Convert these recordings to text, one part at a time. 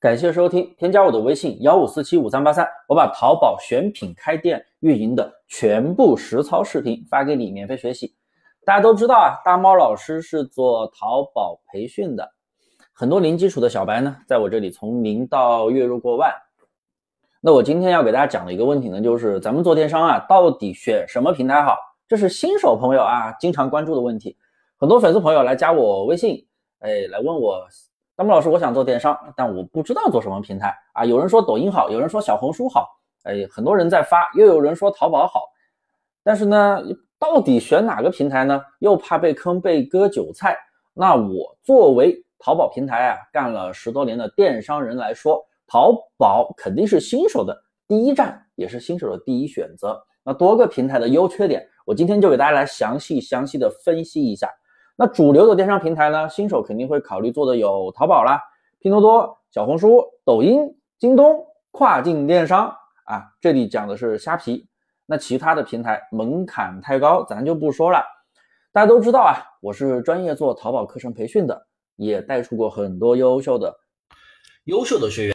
感谢收听，添加我的微信幺五四七五三八三，我把淘宝选品、开店、运营的全部实操视频发给你，免费学习。大家都知道啊，大猫老师是做淘宝培训的，很多零基础的小白呢，在我这里从零到月入过万。那我今天要给大家讲的一个问题呢，就是咱们做电商啊，到底选什么平台好？这是新手朋友啊经常关注的问题。很多粉丝朋友来加我微信，哎，来问我。大木老师，我想做电商，但我不知道做什么平台啊。有人说抖音好，有人说小红书好，哎，很多人在发，又有人说淘宝好。但是呢，到底选哪个平台呢？又怕被坑、被割韭菜。那我作为淘宝平台啊，干了十多年的电商人来说，淘宝肯定是新手的第一站，也是新手的第一选择。那多个平台的优缺点，我今天就给大家来详细详细的分析一下。那主流的电商平台呢？新手肯定会考虑做的有淘宝啦、拼多多、小红书、抖音、京东、跨境电商啊。这里讲的是虾皮。那其他的平台门槛太高，咱就不说了。大家都知道啊，我是专业做淘宝课程培训的，也带出过很多优秀的优秀的学员。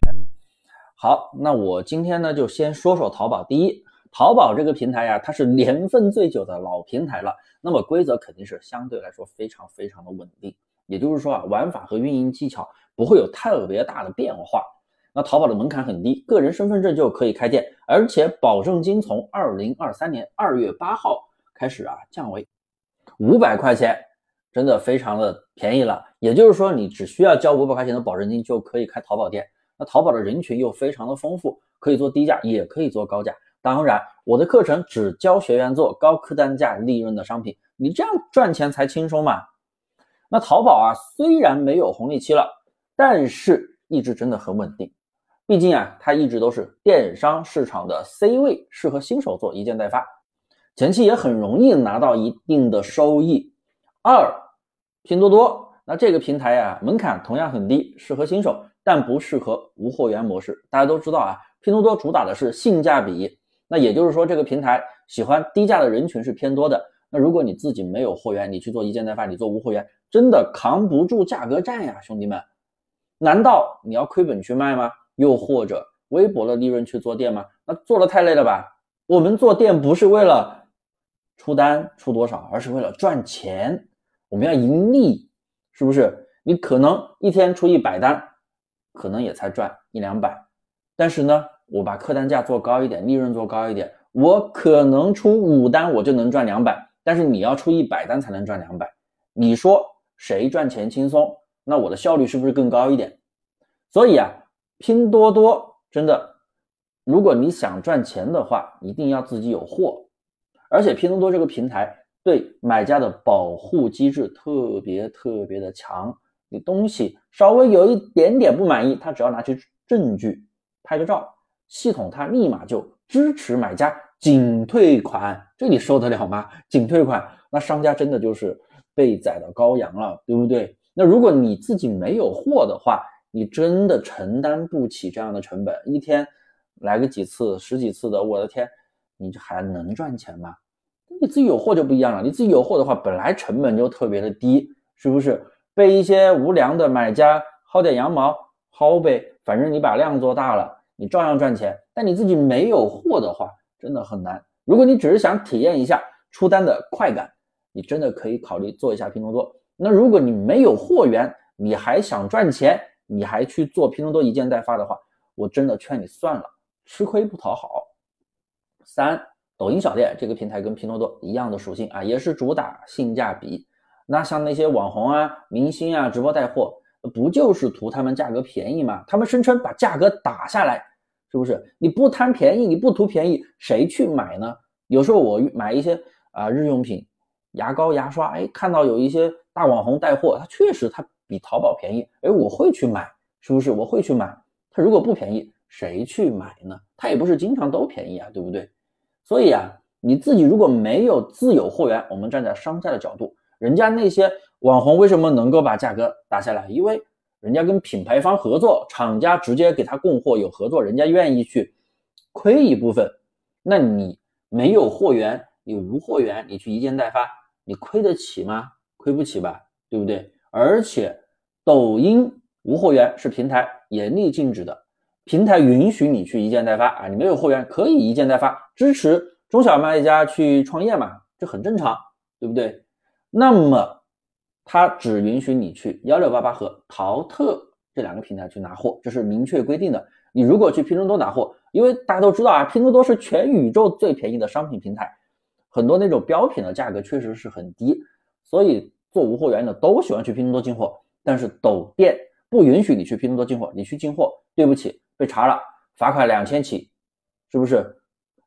好，那我今天呢就先说说淘宝。第一，淘宝这个平台呀，它是年份最久的老平台了。那么规则肯定是相对来说非常非常的稳定，也就是说啊，玩法和运营技巧不会有特别大的变化。那淘宝的门槛很低，个人身份证就可以开店，而且保证金从二零二三年二月八号开始啊降为五百块钱，真的非常的便宜了。也就是说，你只需要交五百块钱的保证金就可以开淘宝店。那淘宝的人群又非常的丰富，可以做低价，也可以做高价。当然，我的课程只教学员做高客单价利润的商品，你这样赚钱才轻松嘛。那淘宝啊，虽然没有红利期了，但是一直真的很稳定。毕竟啊，它一直都是电商市场的 C 位，适合新手做一件代发，前期也很容易拿到一定的收益。二，拼多多，那这个平台啊，门槛同样很低，适合新手，但不适合无货源模式。大家都知道啊，拼多多主打的是性价比。那也就是说，这个平台喜欢低价的人群是偏多的。那如果你自己没有货源，你去做一件代发，你做无货源，真的扛不住价格战呀，兄弟们！难道你要亏本去卖吗？又或者微薄的利润去做店吗？那做的太累了吧？我们做店不是为了出单出多少，而是为了赚钱。我们要盈利，是不是？你可能一天出一百单，可能也才赚一两百，但是呢？我把客单价做高一点，利润做高一点，我可能出五单我就能赚两百，但是你要出一百单才能赚两百，你说谁赚钱轻松？那我的效率是不是更高一点？所以啊，拼多多真的，如果你想赚钱的话，一定要自己有货，而且拼多多这个平台对买家的保护机制特别特别的强，你东西稍微有一点点不满意，他只要拿去证据，拍个照。系统它立马就支持买家仅退款，这你受得了吗？仅退款，那商家真的就是被宰的羔羊了，对不对？那如果你自己没有货的话，你真的承担不起这样的成本，一天来个几次、十几次的，我的天，你这还能赚钱吗？你自己有货就不一样了，你自己有货的话，本来成本就特别的低，是不是？被一些无良的买家薅点羊毛，薅呗，反正你把量做大了。你照样赚钱，但你自己没有货的话，真的很难。如果你只是想体验一下出单的快感，你真的可以考虑做一下拼多多。那如果你没有货源，你还想赚钱，你还去做拼多多一件代发的话，我真的劝你算了，吃亏不讨好。三，抖音小店这个平台跟拼多多一样的属性啊，也是主打性价比。那像那些网红啊、明星啊、直播带货。不就是图他们价格便宜吗？他们声称把价格打下来，是不是？你不贪便宜，你不图便宜，谁去买呢？有时候我买一些啊日用品，牙膏、牙刷，哎，看到有一些大网红带货，他确实他比淘宝便宜，哎，我会去买，是不是？我会去买。他如果不便宜，谁去买呢？他也不是经常都便宜啊，对不对？所以啊，你自己如果没有自有货源，我们站在商家的角度，人家那些。网红为什么能够把价格打下来？因为人家跟品牌方合作，厂家直接给他供货，有合作，人家愿意去亏一部分。那你没有货源，你无货源，你去一件代发，你亏得起吗？亏不起吧，对不对？而且抖音无货源是平台严厉禁止的，平台允许你去一件代发啊，你没有货源可以一件代发，支持中小卖家去创业嘛，这很正常，对不对？那么它只允许你去幺六八八和淘特这两个平台去拿货，这是明确规定的。你如果去拼多多拿货，因为大家都知道啊，拼多多是全宇宙最便宜的商品平台，很多那种标品的价格确实是很低，所以做无货源的都喜欢去拼多多进货。但是抖店不允许你去拼多多进货，你去进货，对不起，被查了，罚款两千起，是不是？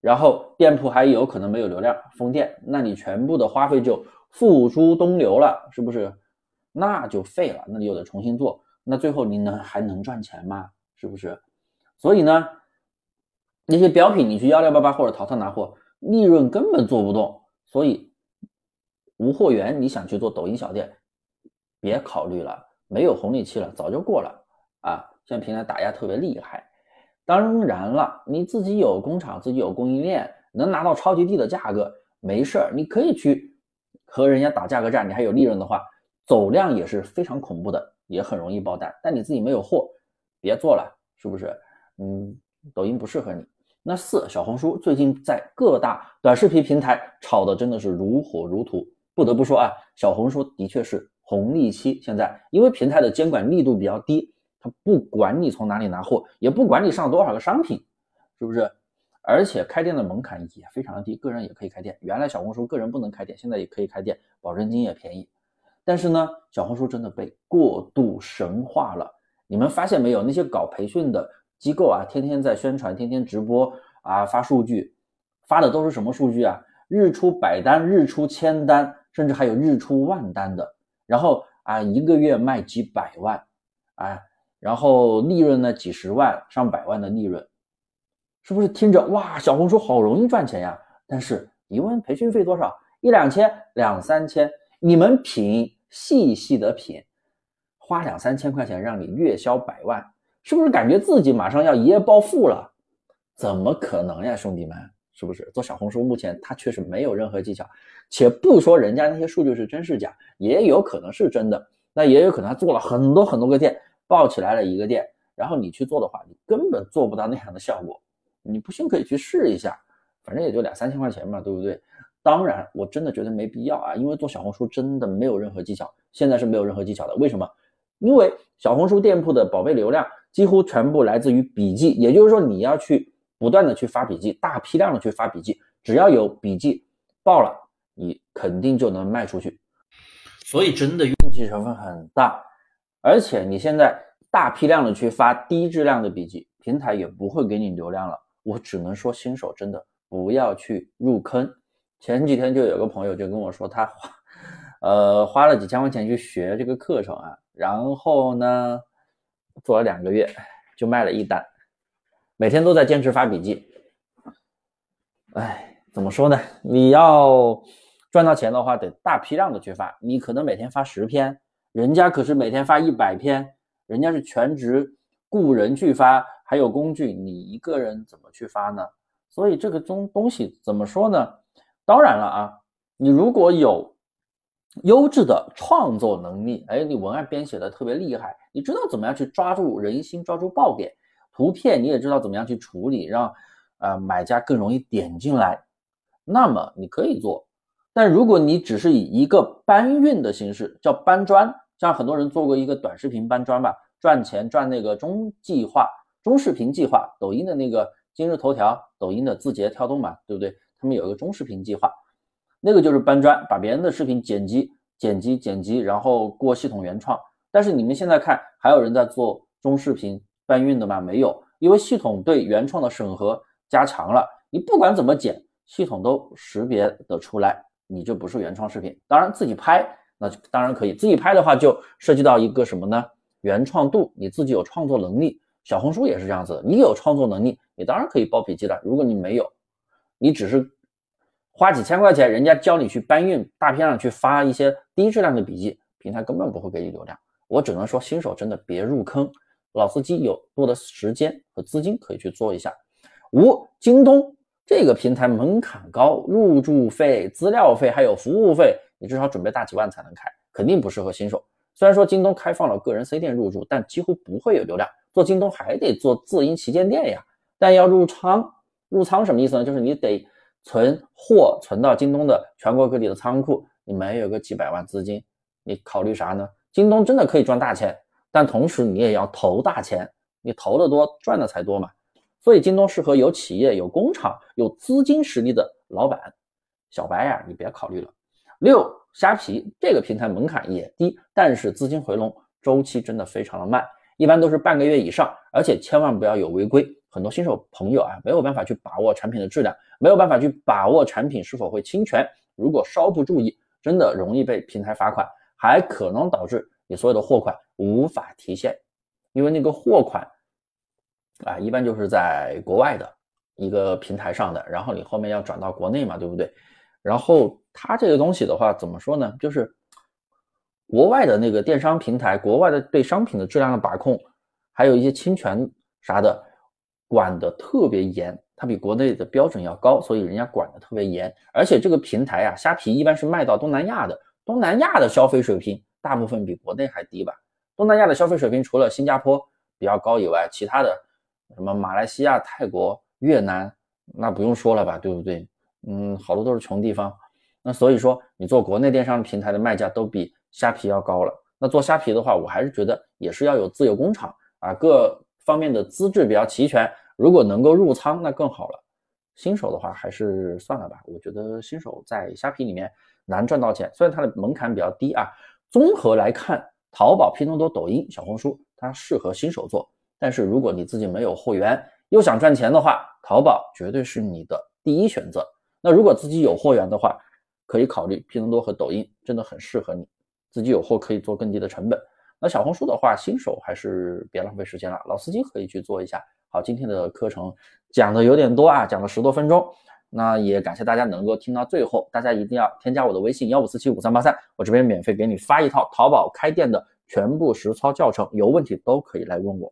然后店铺还有可能没有流量，封店，那你全部的花费就付诸东流了，是不是？那就废了，那你又得重新做，那最后你能还能赚钱吗？是不是？所以呢？那些标品，你去幺六八八或者淘淘拿货，利润根本做不动。所以无货源，你想去做抖音小店，别考虑了，没有红利期了，早就过了啊！现在平台打压特别厉害。当然了，你自己有工厂，自己有供应链，能拿到超级低的价格，没事儿，你可以去和人家打价格战。你还有利润的话，走量也是非常恐怖的，也很容易爆单。但你自己没有货，别做了，是不是？嗯，抖音不适合你。那四小红书最近在各大短视频平台炒的真的是如火如荼，不得不说啊，小红书的确是红利期。现在因为平台的监管力度比较低，它不管你从哪里拿货，也不管你上多少个商品，是不是？而且开店的门槛也非常的低，个人也可以开店。原来小红书个人不能开店，现在也可以开店，保证金也便宜。但是呢，小红书真的被过度神化了。你们发现没有？那些搞培训的。机构啊，天天在宣传，天天直播啊，发数据，发的都是什么数据啊？日出百单，日出千单，甚至还有日出万单的。然后啊，一个月卖几百万，啊，然后利润呢，几十万、上百万的利润，是不是听着哇？小红书好容易赚钱呀？但是一问培训费多少？一两千、两三千，你们品，细细的品，花两三千块钱让你月销百万。是不是感觉自己马上要一夜暴富了？怎么可能呀，兄弟们！是不是做小红书目前它确实没有任何技巧，且不说人家那些数据是真是假，也有可能是真的，那也有可能他做了很多很多个店，爆起来了一个店，然后你去做的话，你根本做不到那样的效果。你不信可以去试一下，反正也就两三千块钱嘛，对不对？当然，我真的觉得没必要啊，因为做小红书真的没有任何技巧，现在是没有任何技巧的。为什么？因为小红书店铺的宝贝流量。几乎全部来自于笔记，也就是说，你要去不断的去发笔记，大批量的去发笔记，只要有笔记爆了，你肯定就能卖出去。所以真的运气成分很大，而且你现在大批量的去发低质量的笔记，平台也不会给你流量了。我只能说，新手真的不要去入坑。前几天就有个朋友就跟我说，他花呃花了几千块钱去学这个课程啊，然后呢？做了两个月，就卖了一单，每天都在坚持发笔记。哎，怎么说呢？你要赚到钱的话，得大批量的去发。你可能每天发十篇，人家可是每天发一百篇，人家是全职雇人去发，还有工具，你一个人怎么去发呢？所以这个东东西怎么说呢？当然了啊，你如果有。优质的创作能力，哎，你文案编写的特别厉害，你知道怎么样去抓住人心，抓住爆点，图片你也知道怎么样去处理，让呃买家更容易点进来，那么你可以做。但如果你只是以一个搬运的形式，叫搬砖，像很多人做过一个短视频搬砖吧，赚钱赚那个中计划、中视频计划，抖音的那个今日头条、抖音的字节跳动嘛，对不对？他们有一个中视频计划。那个就是搬砖，把别人的视频剪辑、剪辑、剪辑，然后过系统原创。但是你们现在看，还有人在做中视频搬运的吗？没有，因为系统对原创的审核加强了，你不管怎么剪，系统都识别得出来，你这不是原创视频。当然自己拍，那当然可以。自己拍的话，就涉及到一个什么呢？原创度，你自己有创作能力。小红书也是这样子的，你有创作能力，你当然可以包笔记了。如果你没有，你只是。花几千块钱，人家教你去搬运，大批量去发一些低质量的笔记，平台根本不会给你流量。我只能说，新手真的别入坑，老司机有多的时间和资金可以去做一下。五，京东这个平台门槛高，入驻费、资料费还有服务费，你至少准备大几万才能开，肯定不适合新手。虽然说京东开放了个人 C 店入驻，但几乎不会有流量。做京东还得做自营旗舰店呀。但要入仓，入仓什么意思呢？就是你得存货存到京东的全国各地的仓库，你没有个几百万资金，你考虑啥呢？京东真的可以赚大钱，但同时你也要投大钱，你投的多，赚的才多嘛。所以京东适合有企业、有工厂、有资金实力的老板。小白呀，你别考虑了。六，虾皮这个平台门槛也低，但是资金回笼周期真的非常的慢，一般都是半个月以上，而且千万不要有违规。很多新手朋友啊，没有办法去把握产品的质量，没有办法去把握产品是否会侵权，如果稍不注意，真的容易被平台罚款，还可能导致你所有的货款无法提现，因为那个货款啊，一般就是在国外的一个平台上的，然后你后面要转到国内嘛，对不对？然后它这个东西的话，怎么说呢？就是国外的那个电商平台，国外的对商品的质量的把控，还有一些侵权啥的。管的特别严，它比国内的标准要高，所以人家管的特别严。而且这个平台啊，虾皮一般是卖到东南亚的，东南亚的消费水平大部分比国内还低吧？东南亚的消费水平除了新加坡比较高以外，其他的什么马来西亚、泰国、越南，那不用说了吧，对不对？嗯，好多都是穷地方。那所以说，你做国内电商平台的卖价都比虾皮要高了。那做虾皮的话，我还是觉得也是要有自有工厂啊，各。方面的资质比较齐全，如果能够入仓，那更好了。新手的话还是算了吧，我觉得新手在虾皮里面难赚到钱，虽然它的门槛比较低啊。综合来看，淘宝、拼多多、抖音、小红书它适合新手做，但是如果你自己没有货源，又想赚钱的话，淘宝绝对是你的第一选择。那如果自己有货源的话，可以考虑拼多多和抖音，真的很适合你，自己有货可以做更低的成本。那小红书的话，新手还是别浪费时间了，老司机可以去做一下。好，今天的课程讲的有点多啊，讲了十多分钟。那也感谢大家能够听到最后，大家一定要添加我的微信幺五四七五三八三，我这边免费给你发一套淘宝开店的全部实操教程，有问题都可以来问我。